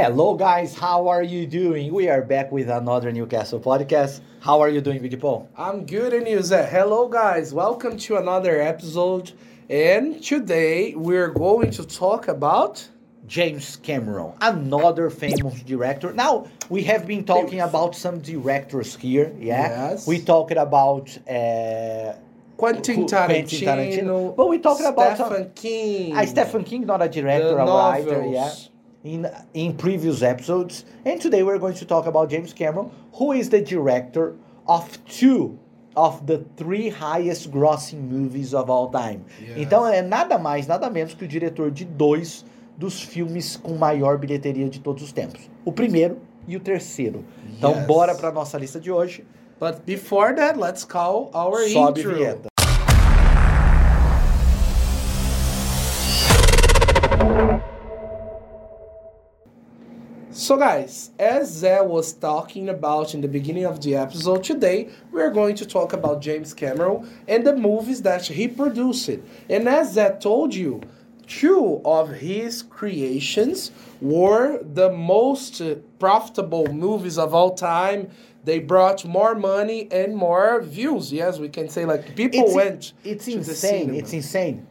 Hello, guys. How are you doing? We are back with another Newcastle podcast. How are you doing, Big Paul? I'm good and you Zé. Hello guys, welcome to another episode. And today we're going to talk about James Cameron, another famous director. Now we have been talking about some directors here. Yeah, Yes. we talked about uh, Quentin Tarantino, Quentin Tarantino. But we talking about Stephen King, uh, Stephen King, not a director, the a writer. Yeah, in in previous episodes, and today we're going to talk about James Cameron, who is the director of two of the three highest grossing movies of all time. Yes. Então é nada mais, nada menos que o diretor de dois dos filmes com maior bilheteria de todos os tempos. O primeiro e o terceiro. Então Yes. bora para nossa lista de hoje. But before that, let's call our Sobe intro. vinheta. So, guys, as Zé was talking about in the beginning of the episode, today we're going to talk about James Cameron and the movies that he produced. And as Zé told you, two of his creations were the most profitable movies of all time. They brought more money and more views. Yes, we can say like people It's, went. it's insane. It's insane.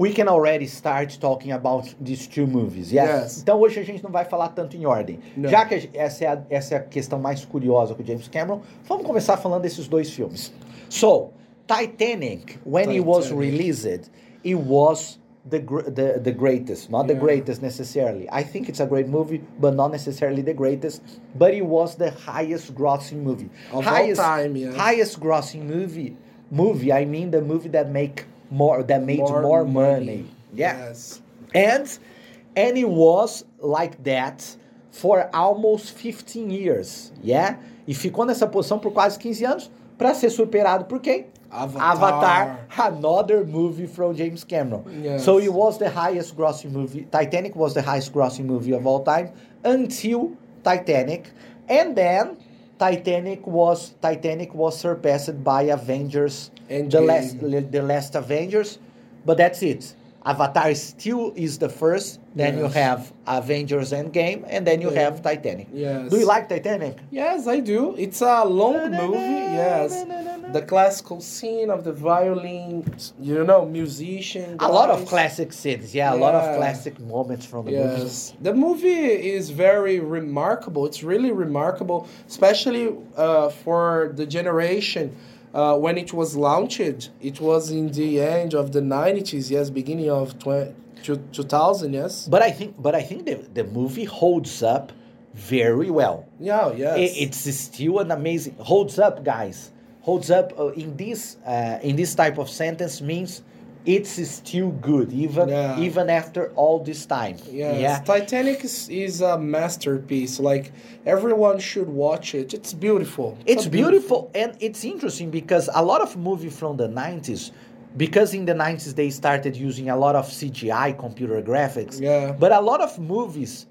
We can already start talking about these two movies, yes? Yes. Então hoje a gente não vai falar tanto em ordem. Não. Já que essa é, a, essa é a questão mais curiosa com o James Cameron, vamos começar falando desses dois filmes. So, Titanic, when it was Titanic. released, it was the, the, the greatest. Not the Yeah. greatest necessarily. I think it's a great movie, but not necessarily the greatest. But it was the highest grossing movie. Of all highest, time, yes. highest grossing movie movie i mean the movie that make more that made more, money. yeah Yes. and and it was like that for almost 15 years yeah e ficou nessa posição por quase 15 anos para ser superado por quem Avatar. Avatar, another movie from James Cameron. Yes. So it was the highest grossing movie. Titanic was the highest grossing movie of all time until Titanic, and then Titanic was Titanic was surpassed by Avengers, the last the last Avengers, but that's it. Avatar still is the first. Then you have Avengers Endgame, and then you Yeah. have Titanic. Yes. Do you like Titanic? Yes, I do. It's a long movie. Yes, the classical scene of the violin, you know, musician. A lot of classic scenes, yeah, a lot of classic moments from the movie. Yes, the movie is very remarkable. It's really remarkable, especially uh, for the generation. Uh, when it was launched, it was in the end of the 90s, yes, beginning of 20, 2000, yes. But I think, but I think the, the movie holds up very well. Yeah, yes. I- it's still an amazing holds up, guys. Holds up uh, in this uh, in this type of sentence means it's still good even Yeah. even after all this time. Yes. Yeah. Titanic is, is a masterpiece. Like everyone should watch it. It's beautiful. It's a beautiful and it's interesting because a lot of movie from the 90s because in the 90s they started using a lot of CGI computer graphics. Yeah. But a lot of movies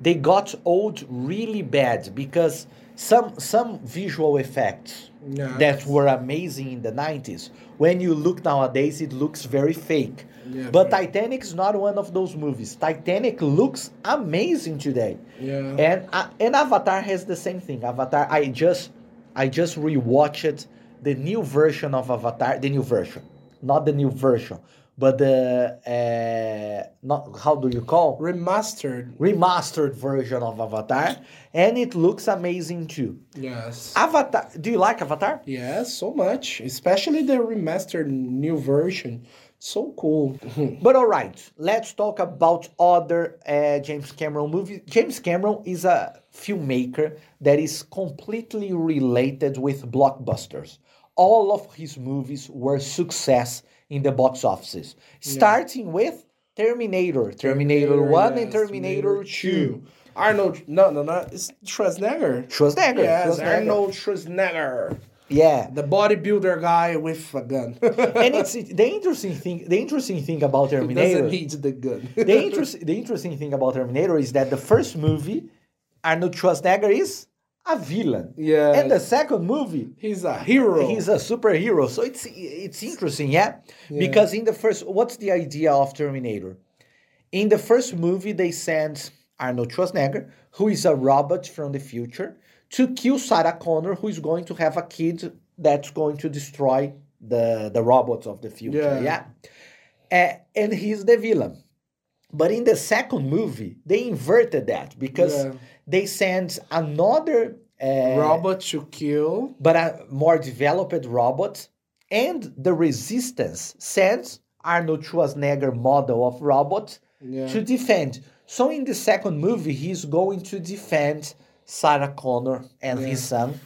they got old really bad because some some visual effects that were amazing in the 90s when you look nowadays it looks very fake. Yeah, but very- Titanic is not one of those movies. Titanic looks amazing today. Yeah. And uh, and Avatar has the same thing. Avatar, I just I just rewatched the new version of Avatar, the new version, not the new version, but the uh, not how do you call Remastered. remastered version of Avatar, and it looks amazing too. Yes. Avatar, do you like Avatar? Yes, so much. Especially the remastered new version. So cool. But all right, let's talk about other uh, James Cameron movies. James Cameron is a filmmaker that is completely related with blockbusters. All of his movies were success in the box offices, starting with Terminator, Terminator, 1 and yes, Terminator 2. Arnold, no, no, no, it's Schwarzenegger. Schwarzenegger. Yes, Schwarzenegger. Arnold Schwarzenegger. Yeah. The bodybuilder guy with a gun. and it's the interesting thing the interesting thing about Terminator Doesn't need the gun. the, interest, the interesting thing about Terminator is that the first movie, Arnold Schwarzenegger is a villain. Yeah. And the second movie, He's a hero. he's a superhero. So it's it's interesting, yeah? Because in the first, what's the idea of Terminator? In the first movie, they send Arnold Schwarzenegger, who is a robot from the future, to kill Sarah Connor, who is going to have a kid that's going to destroy the, the robots of the future. Yeah. yeah? Uh, and he's the villain. But in the second movie, they inverted that because Yeah. they sent another uh, Robot to kill. but a more developed robot, and the Resistance sends Arnold Schwarzenegger model of robot Yeah. to defend. So in the second movie, he's going to defend Sarah Connor and his son.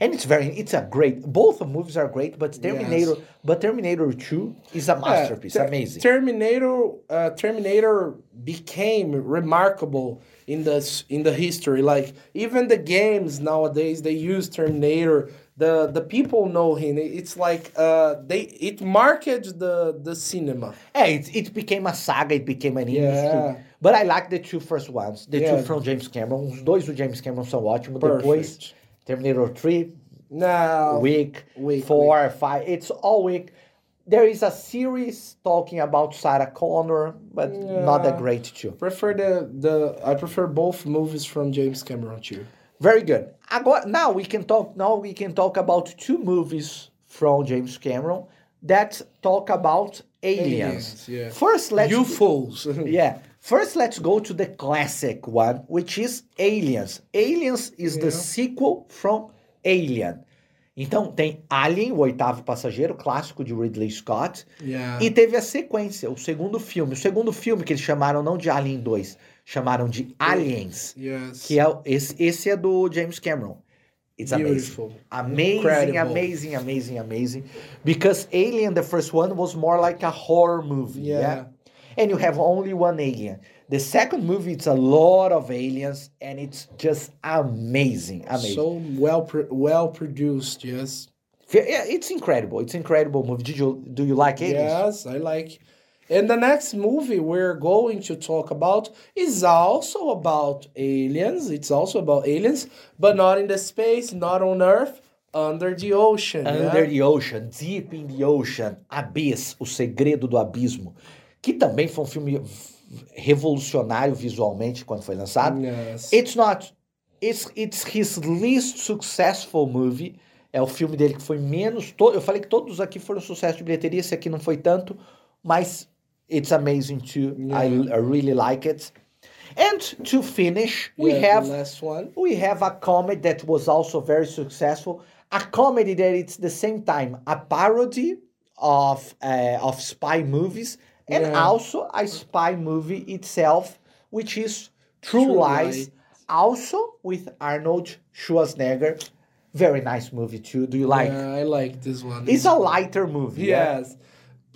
And it's very, it's a great. Both movies are great, but Terminator, but Terminator Two is a masterpiece, Ter- amazing. Terminator, uh, Terminator became remarkable in the in the history. Like even the games nowadays, they use Terminator. The the people know him. It's like uh, they it marketed the the cinema. Yeah, it, it became a saga, it became an Yeah. industry. But I like the two first ones. The Yeah. two from James Cameron. Os dois do James Cameron são ótimos. Depois, Perfect. Terminator 3, Now week, Weak, 4, 5. It's all weak. There is a series talking about Sarah Connor, but not that great too. prefer the the I prefer both movies from James Cameron too. Very good. Agora, now we can talk. Now we can talk about two movies from James Cameron that talk about aliens. Aliens, yeah. First, let's You fools. yeah. First, let's go to the classic one, which is Aliens. Aliens is the Yeah. sequel from Alien. Então tem Alien, o oitavo passageiro, clássico de Ridley Scott. Yeah. E teve a sequência, o segundo filme. O segundo filme que eles chamaram não de Alien 2, chamaram de Aliens. yes. Que é esse, esse é do James Cameron. It's amazing. Beautiful. Amazing, Incredible. amazing, amazing, amazing. Because Alien, the first one, was more like a horror movie. Yeah. Yeah. And you have only one alien. The second movie, it's a lot of aliens, and it's just amazing. Amazing. So well pro- well produced. Yes. yeah, it's incredible. It's incredible movie. Did you do you like aliens? Yes, I like. And the next movie we're going to talk about is also about aliens. It's also about aliens, but not in the space, not on Earth, under the ocean. Under yeah? the Ocean, Deep in the Ocean, Abyss, O Segredo do Abismo, que também foi um filme revolucionário visualmente quando foi lançado. Yes. It's not. It's, it's his least successful movie. É o filme dele que foi menos. To, eu falei que todos aqui foram sucesso de bilheteria, esse aqui não foi tanto, mas it's amazing too. I, I really like it. And to finish, we Yeah, have the last one. we have a comedy that was also very successful. A comedy that it's the same time a parody of uh, of spy movies and Yeah. also a spy movie itself, which is True, True Lies, Lies. also with Arnold Schwarzenegger. Very nice movie too. Do you like? Yeah, I like this one. It's a lighter movie. yeah? yes,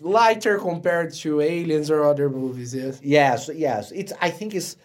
lighter compared to Aliens or other movies. Yes. Yes, yes. It's. I think it's.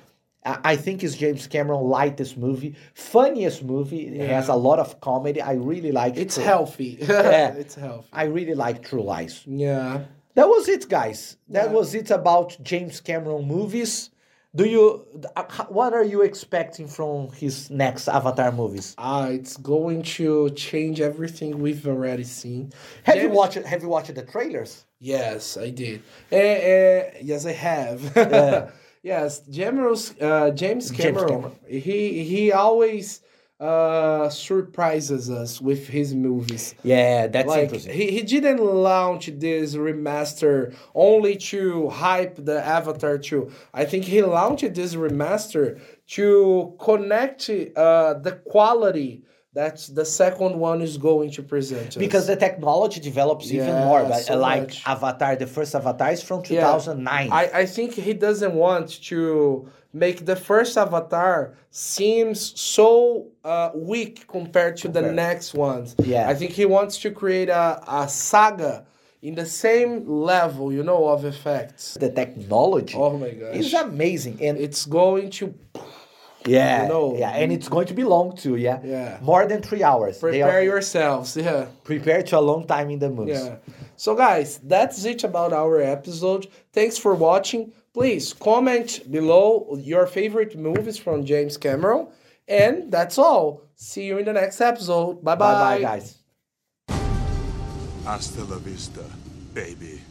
I think it's James Cameron lightest movie, funniest movie. It has a lot of comedy. I really like. It. It's True- healthy. Yeah. it's healthy. I really like True Lies. Yeah. That was it, guys. That Yeah. was it about James Cameron movies. Do you? uh, What are you expecting from his next Avatar movies? Ah, it's going to change everything we've already seen. Have you watched? Have you watched the trailers? Yes, I did. Eh, eh, yes, I have. yes, James, uh, James Cameron. Cameron. He he always uh, surprises us with his movies. Yeah, that's Like interesting. he, he didn't launch this remaster only to hype the Avatar 2. I think he launched this remaster to connect uh, the quality that the second one is going to present. us. because the technology develops even more. But so like much. Avatar, the first Avatar is from Yeah. 2009. I, I think he doesn't want to make the first Avatar seems so uh, weak compared to the next ones. Yeah. I think he wants to create a, a saga in the same level, you know, of effects. the technology Oh my gosh. is amazing, and It's going to yeah, you know. yeah, and it's going to be long too. Yeah, Yeah. more than three hours. Prepare are yourselves. Yeah. prepare to a long time in the movies. Yeah. So, guys, that's it about our episode. Thanks for watching. Please comment below your favorite movies from James Cameron. And that's all. See you in the next episode. Bye Bye bye. bye, guys. Hasta la vista, baby.